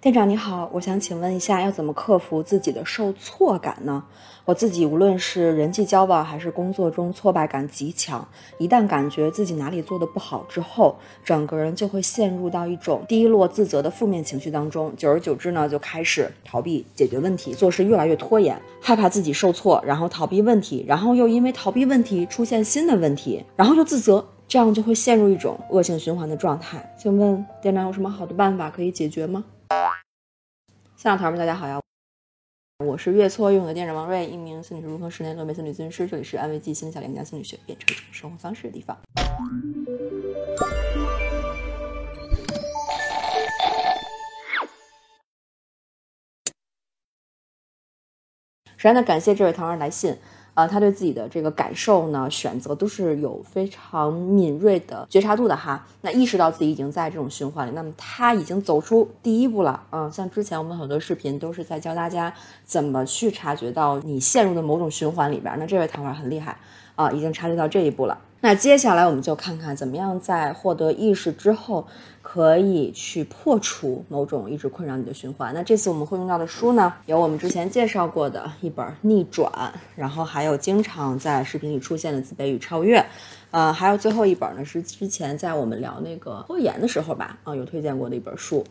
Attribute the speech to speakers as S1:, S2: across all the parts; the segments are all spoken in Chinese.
S1: 店长你好，我想请问一下，要怎么克服自己的受挫感呢？我自己无论是人际交往还是工作中，挫败感极强。一旦感觉自己哪里做的不好之后，整个人就会陷入到一种低落、自责的负面情绪当中。久而久之呢，就开始逃避解决问题，做事越来越拖延，害怕自己受挫，然后逃避问题，然后又因为逃避问题出现新的问题，然后又自责，这样就会陷入一种恶性循环的状态。请问店长有什么好的办法可以解决吗？新老头们，大家好呀！我是越挫越勇的店长王瑞，一名心理师、如何十年多美心理咨询师。这里是安慰剂心理小连将心理学变成一种生活方式的地方。首先呢，感谢这位糖儿来信。啊，他对自己的这个感受呢，选择都是有非常敏锐的觉察度的哈。那意识到自己已经在这种循环里，那么他已经走出第一步了。嗯，像之前我们很多视频都是在教大家怎么去察觉到你陷入的某种循环里边。那这位糖丸很厉害啊，已经察觉到这一步了。那接下来我们就看看怎么样在获得意识之后，可以去破除某种一直困扰你的循环。那这次我们会用到的书呢，有我们之前介绍过的一本《逆转》，然后还有经常在视频里出现的《自卑与超越》，呃，还有最后一本呢是之前在我们聊那个拖延的时候吧，啊，有推荐过的一本书。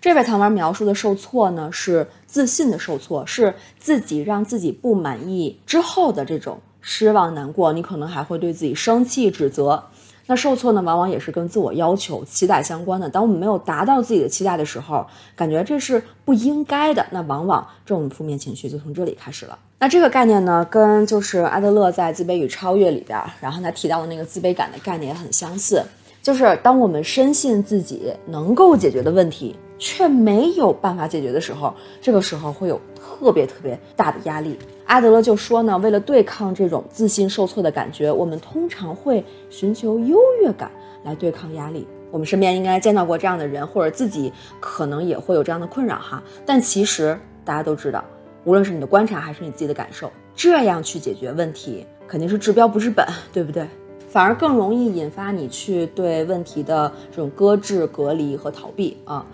S1: 这位糖丸描述的受挫呢，是自信的受挫，是自己让自己不满意之后的这种失望、难过。你可能还会对自己生气、指责。那受挫呢，往往也是跟自我要求、期待相关的。当我们没有达到自己的期待的时候，感觉这是不应该的。那往往这种负面情绪就从这里开始了。那这个概念呢，跟就是阿德勒在《自卑与超越》里边，然后他提到的那个自卑感的概念也很相似。就是当我们深信自己能够解决的问题，却没有办法解决的时候，这个时候会有特别特别大的压力。阿德勒就说呢，为了对抗这种自信受挫的感觉，我们通常会寻求优越感来对抗压力。我们身边应该见到过这样的人，或者自己可能也会有这样的困扰哈。但其实大家都知道，无论是你的观察还是你自己的感受，这样去解决问题肯定是治标不治本，对不对？反而更容易引发你去对问题的这种搁置、隔离和逃避啊，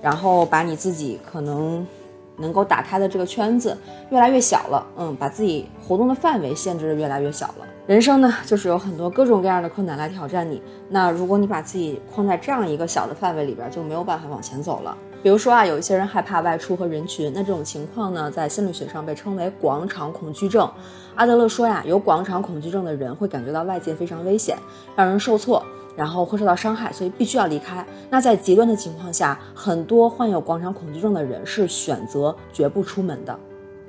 S1: 然后把你自己可能能够打开的这个圈子越来越小了，嗯，把自己活动的范围限制的越来越小了。人生呢，就是有很多各种各样的困难来挑战你。那如果你把自己框在这样一个小的范围里边，就没有办法往前走了。比如说啊，有一些人害怕外出和人群，那这种情况呢，在心理学上被称为广场恐惧症。阿德勒说呀，有广场恐惧症的人会感觉到外界非常危险，让人受挫，然后会受到伤害，所以必须要离开。那在极端的情况下，很多患有广场恐惧症的人是选择绝不出门的，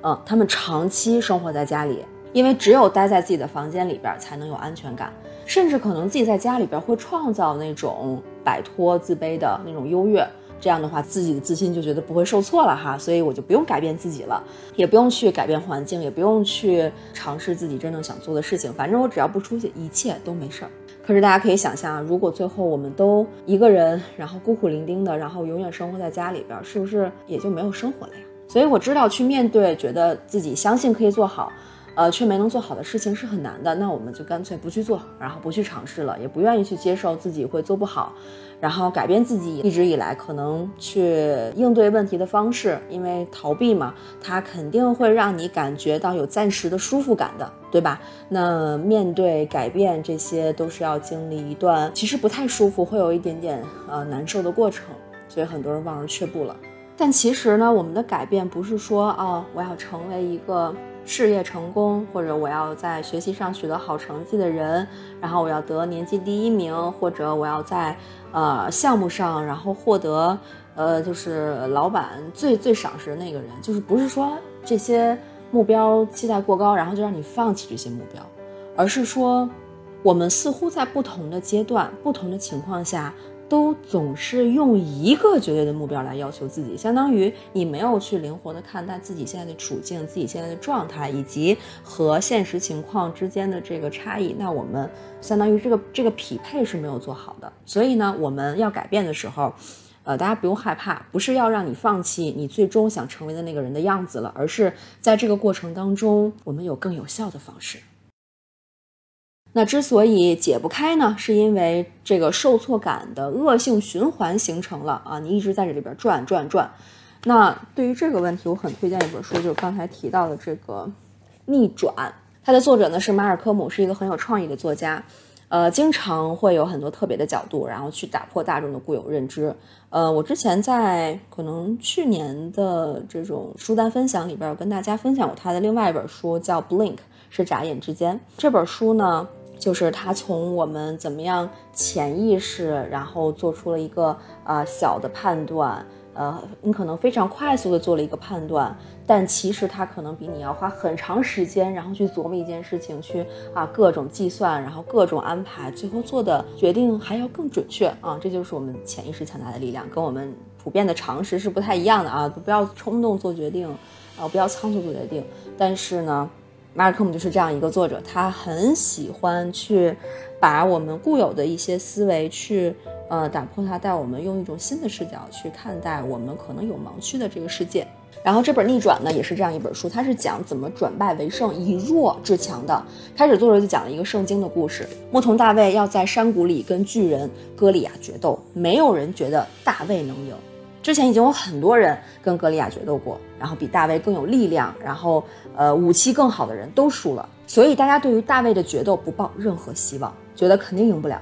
S1: 嗯，他们长期生活在家里，因为只有待在自己的房间里边才能有安全感，甚至可能自己在家里边会创造那种摆脱自卑的那种优越。这样的话，自己的自信就觉得不会受挫了哈，所以我就不用改变自己了，也不用去改变环境，也不用去尝试自己真正想做的事情，反正我只要不出去，一切都没事儿。可是大家可以想象，如果最后我们都一个人，然后孤苦伶仃的，然后永远生活在家里边，是不是也就没有生活了呀？所以我知道去面对，觉得自己相信可以做好。呃，却没能做好的事情是很难的，那我们就干脆不去做，然后不去尝试了，也不愿意去接受自己会做不好，然后改变自己一直以来可能去应对问题的方式，因为逃避嘛，它肯定会让你感觉到有暂时的舒服感的，对吧？那面对改变，这些都是要经历一段其实不太舒服，会有一点点呃难受的过程，所以很多人望而却步了。但其实呢，我们的改变不是说哦，我要成为一个。事业成功，或者我要在学习上取得好成绩的人，然后我要得年级第一名，或者我要在呃项目上，然后获得呃就是老板最最赏识的那个人，就是不是说这些目标期待过高，然后就让你放弃这些目标，而是说我们似乎在不同的阶段、不同的情况下。都总是用一个绝对的目标来要求自己，相当于你没有去灵活的看待自己现在的处境、自己现在的状态以及和现实情况之间的这个差异。那我们相当于这个这个匹配是没有做好的。所以呢，我们要改变的时候，呃，大家不用害怕，不是要让你放弃你最终想成为的那个人的样子了，而是在这个过程当中，我们有更有效的方式。那之所以解不开呢，是因为这个受挫感的恶性循环形成了啊，你一直在这里边转转转。那对于这个问题，我很推荐一本书，就是刚才提到的这个《逆转》，它的作者呢是马尔科姆，是一个很有创意的作家。呃，经常会有很多特别的角度，然后去打破大众的固有认知。呃，我之前在可能去年的这种书单分享里边，我跟大家分享过他的另外一本书，叫《Blink》，是眨眼之间。这本书呢，就是他从我们怎么样潜意识，然后做出了一个呃小的判断。呃，你可能非常快速的做了一个判断，但其实它可能比你要花很长时间，然后去琢磨一件事情，去啊各种计算，然后各种安排，最后做的决定还要更准确啊！这就是我们潜意识强大的力量，跟我们普遍的常识是不太一样的啊！不要冲动做决定，啊，不要仓促做决定。但是呢，马尔科姆就是这样一个作者，他很喜欢去把我们固有的一些思维去。呃，打破它，带我们用一种新的视角去看待我们可能有盲区的这个世界。然后这本逆转呢，也是这样一本书，它是讲怎么转败为胜，以弱制强的。开始作者就讲了一个圣经的故事，牧童大卫要在山谷里跟巨人歌利亚决斗，没有人觉得大卫能赢。之前已经有很多人跟歌利亚决斗过，然后比大卫更有力量，然后呃武器更好的人都输了，所以大家对于大卫的决斗不抱任何希望，觉得肯定赢不了。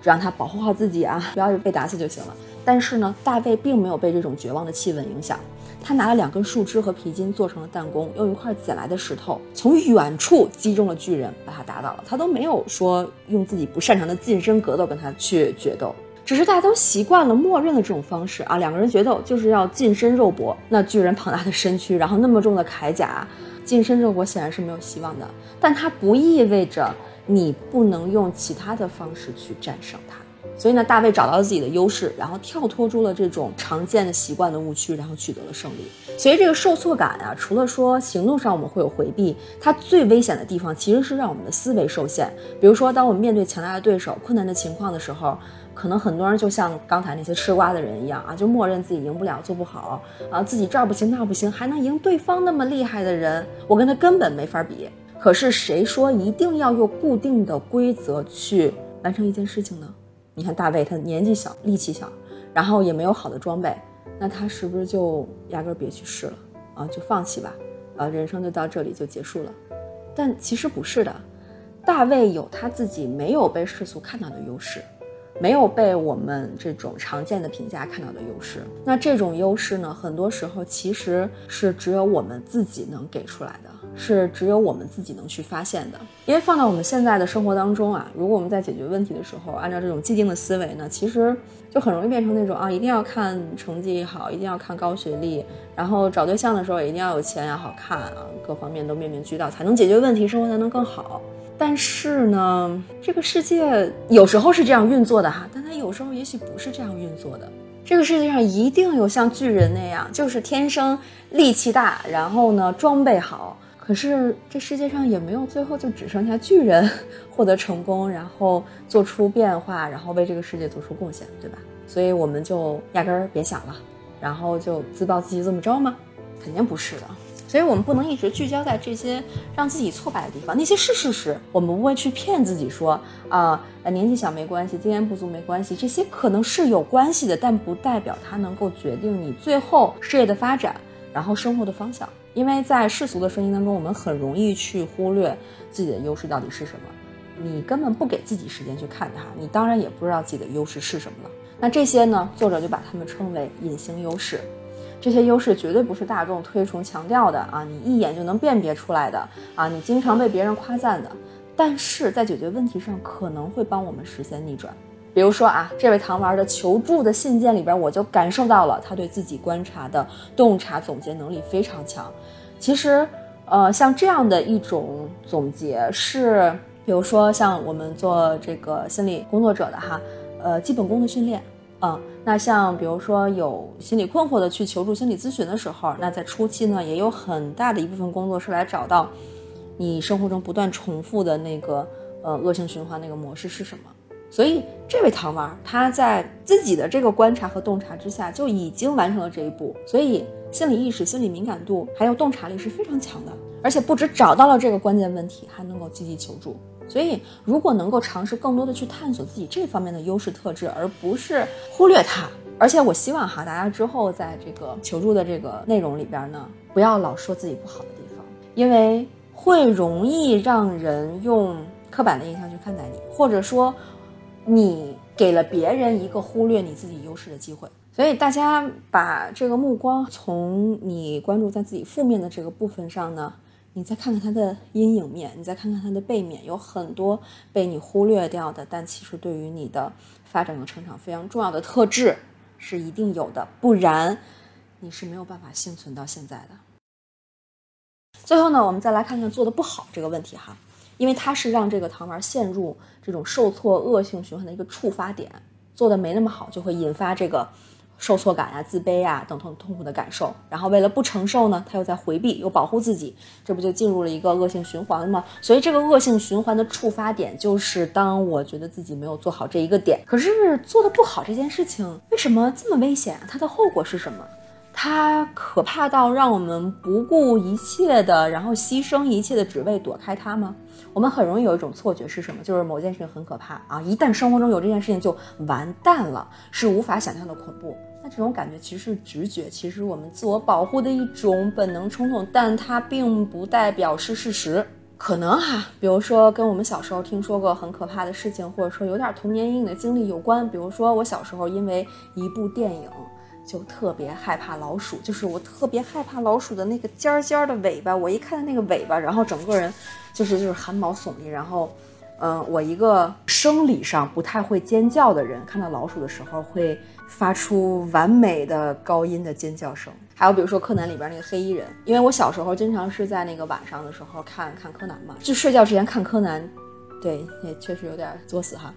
S1: 只让他保护好自己啊，不要被打死就行了。但是呢，大卫并没有被这种绝望的气氛影响，他拿了两根树枝和皮筋做成了弹弓，用一块捡来的石头从远处击中了巨人，把他打倒了。他都没有说用自己不擅长的近身格斗跟他去决斗，只是大家都习惯了默认的这种方式啊。两个人决斗就是要近身肉搏，那巨人庞大的身躯，然后那么重的铠甲，近身肉搏显然是没有希望的。但它不意味着。你不能用其他的方式去战胜他，所以呢，大卫找到了自己的优势，然后跳脱出了这种常见的习惯的误区，然后取得了胜利。所以这个受挫感啊，除了说行动上我们会有回避，它最危险的地方其实是让我们的思维受限。比如说，当我们面对强大的对手、困难的情况的时候，可能很多人就像刚才那些吃瓜的人一样啊，就默认自己赢不了、做不好啊，自己这儿不行那不行，还能赢对方那么厉害的人，我跟他根本没法比。可是谁说一定要用固定的规则去完成一件事情呢？你看大卫，他年纪小，力气小，然后也没有好的装备，那他是不是就压根别去试了啊？就放弃吧，啊，人生就到这里就结束了？但其实不是的，大卫有他自己没有被世俗看到的优势。没有被我们这种常见的评价看到的优势，那这种优势呢，很多时候其实是只有我们自己能给出来的，是只有我们自己能去发现的。因为放到我们现在的生活当中啊，如果我们在解决问题的时候，按照这种既定的思维呢，其实就很容易变成那种啊，一定要看成绩好，一定要看高学历，然后找对象的时候也一定要有钱要好看啊，各方面都面面俱到，才能解决问题，生活才能更好。但是呢，这个世界有时候是这样运作的哈，但它有时候也许不是这样运作的。这个世界上一定有像巨人那样，就是天生力气大，然后呢装备好。可是这世界上也没有最后就只剩下巨人获得成功，然后做出变化，然后为这个世界做出贡献，对吧？所以我们就压根儿别想了，然后就自暴自弃这么着吗？肯定不是的。所以我们不能一直聚焦在这些让自己挫败的地方，那些是事实，我们不会去骗自己说啊，年纪小没关系，经验不足没关系，这些可能是有关系的，但不代表它能够决定你最后事业的发展，然后生活的方向。因为在世俗的声音当中，我们很容易去忽略自己的优势到底是什么，你根本不给自己时间去看它，你当然也不知道自己的优势是什么了。那这些呢，作者就把它们称为隐形优势。这些优势绝对不是大众推崇强调的啊，你一眼就能辨别出来的啊，你经常被别人夸赞的，但是在解决问题上可能会帮我们实现逆转。比如说啊，这位糖丸的求助的信件里边，我就感受到了他对自己观察的洞察总结能力非常强。其实，呃，像这样的一种总结是，比如说像我们做这个心理工作者的哈，呃，基本功的训练。嗯，那像比如说有心理困惑的去求助心理咨询的时候，那在初期呢，也有很大的一部分工作是来找到你生活中不断重复的那个呃恶性循环那个模式是什么。所以这位糖丸他在自己的这个观察和洞察之下就已经完成了这一步，所以心理意识、心理敏感度还有洞察力是非常强的，而且不止找到了这个关键问题，还能够积极求助。所以，如果能够尝试更多的去探索自己这方面的优势特质，而不是忽略它。而且，我希望哈，大家之后在这个求助的这个内容里边呢，不要老说自己不好的地方，因为会容易让人用刻板的印象去看待你，或者说，你给了别人一个忽略你自己优势的机会。所以，大家把这个目光从你关注在自己负面的这个部分上呢。你再看看它的阴影面，你再看看它的背面，有很多被你忽略掉的，但其实对于你的发展和成长非常重要的特质是一定有的，不然你是没有办法幸存到现在的。最后呢，我们再来看看做的不好这个问题哈，因为它是让这个糖丸陷入这种受挫恶性循环的一个触发点，做的没那么好，就会引发这个。受挫感呀、自卑呀等痛痛苦的感受，然后为了不承受呢，他又在回避，又保护自己，这不就进入了一个恶性循环了吗？所以这个恶性循环的触发点就是当我觉得自己没有做好这一个点，可是做的不好这件事情为什么这么危险？它的后果是什么？它可怕到让我们不顾一切的，然后牺牲一切的，只为躲开它吗？我们很容易有一种错觉是什么？就是某件事情很可怕啊，一旦生活中有这件事情就完蛋了，是无法想象的恐怖。那这种感觉其实是直觉，其实我们自我保护的一种本能冲动，但它并不代表是事实。可能哈，比如说跟我们小时候听说过很可怕的事情，或者说有点童年阴影的经历有关。比如说我小时候因为一部电影，就特别害怕老鼠，就是我特别害怕老鼠的那个尖尖的尾巴，我一看到那个尾巴，然后整个人就是就是汗毛耸立，然后。嗯，我一个生理上不太会尖叫的人，看到老鼠的时候会发出完美的高音的尖叫声。还有比如说柯南里边那个黑衣人，因为我小时候经常是在那个晚上的时候看看柯南嘛，就睡觉之前看柯南，对，也确实有点作死哈。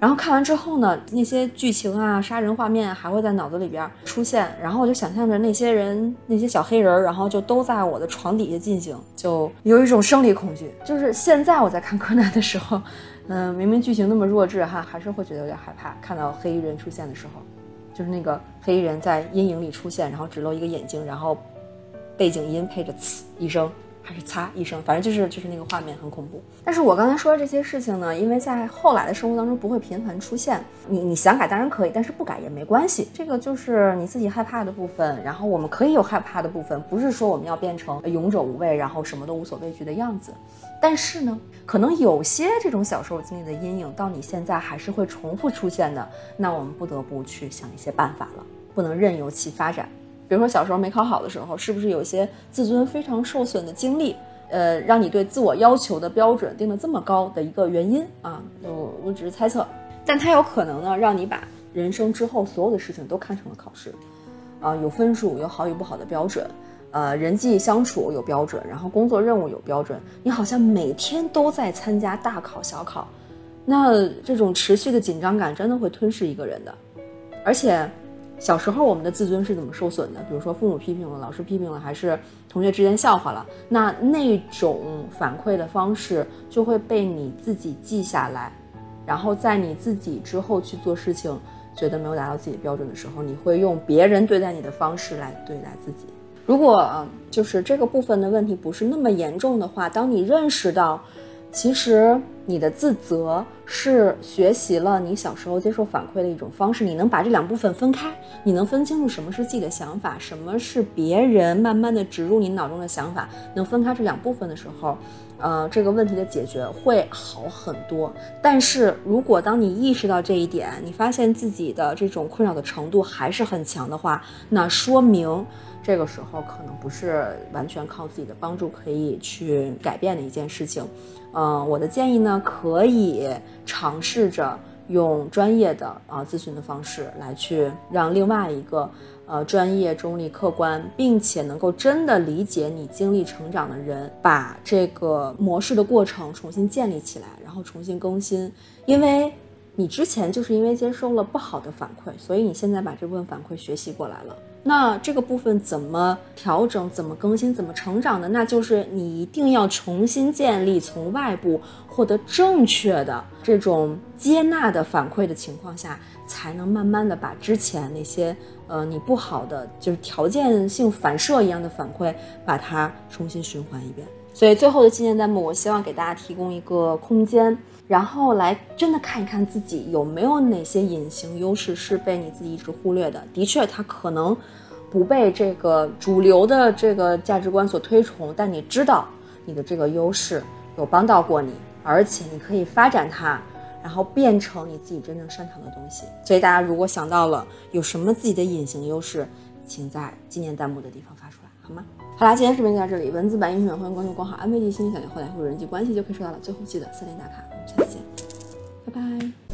S1: 然后看完之后呢，那些剧情啊、杀人画面还会在脑子里边出现，然后我就想象着那些人、那些小黑人，然后就都在我的床底下进行，就有一种生理恐惧。就是现在我在看柯南的时候，嗯，明明剧情那么弱智哈，还是会觉得有点害怕。看到黑衣人出现的时候，就是那个黑衣人在阴影里出现，然后只露一个眼睛，然后背景音配着“呲”一声。还是擦一声，反正就是就是那个画面很恐怖。但是我刚才说的这些事情呢，因为在后来的生活当中不会频繁出现。你你想改当然可以，但是不改也没关系。这个就是你自己害怕的部分，然后我们可以有害怕的部分，不是说我们要变成勇者无畏，然后什么都无所畏惧的样子。但是呢，可能有些这种小时候经历的阴影，到你现在还是会重复出现的。那我们不得不去想一些办法了，不能任由其发展。比如说小时候没考好的时候，是不是有一些自尊非常受损的经历，呃，让你对自我要求的标准定得这么高的一个原因啊？我我只是猜测，但它有可能呢，让你把人生之后所有的事情都看成了考试，啊，有分数，有好与不好的标准，呃，人际相处有标准，然后工作任务有标准，你好像每天都在参加大考小考，那这种持续的紧张感真的会吞噬一个人的，而且。小时候我们的自尊是怎么受损的？比如说父母批评了，老师批评了，还是同学之间笑话了？那那种反馈的方式就会被你自己记下来，然后在你自己之后去做事情，觉得没有达到自己的标准的时候，你会用别人对待你的方式来对待自己。如果就是这个部分的问题不是那么严重的话，当你认识到。其实你的自责是学习了你小时候接受反馈的一种方式。你能把这两部分分开，你能分清楚什么是自己的想法，什么是别人慢慢的植入你脑中的想法，能分开这两部分的时候，呃，这个问题的解决会好很多。但是如果当你意识到这一点，你发现自己的这种困扰的程度还是很强的话，那说明。这个时候可能不是完全靠自己的帮助可以去改变的一件事情，嗯，我的建议呢，可以尝试着用专业的啊咨询的方式来去让另外一个呃专业、中立、客观，并且能够真的理解你经历成长的人，把这个模式的过程重新建立起来，然后重新更新，因为你之前就是因为接收了不好的反馈，所以你现在把这部分反馈学习过来了。那这个部分怎么调整、怎么更新、怎么成长的？那就是你一定要重新建立，从外部获得正确的这种接纳的反馈的情况下，才能慢慢的把之前那些呃你不好的，就是条件性反射一样的反馈，把它重新循环一遍。所以最后的纪念弹幕，我希望给大家提供一个空间，然后来真的看一看自己有没有哪些隐形优势是被你自己一直忽略的。的确，它可能不被这个主流的这个价值观所推崇，但你知道你的这个优势有帮到过你，而且你可以发展它，然后变成你自己真正擅长的东西。所以大家如果想到了有什么自己的隐形优势，请在纪念弹幕的地方发出来，好吗？好啦，今天视频就到这里，文字版、音频版欢迎关注公号“安慰剂心理小学”，后台回复人际关系就可以收到了。最后记得三连打卡，拜拜。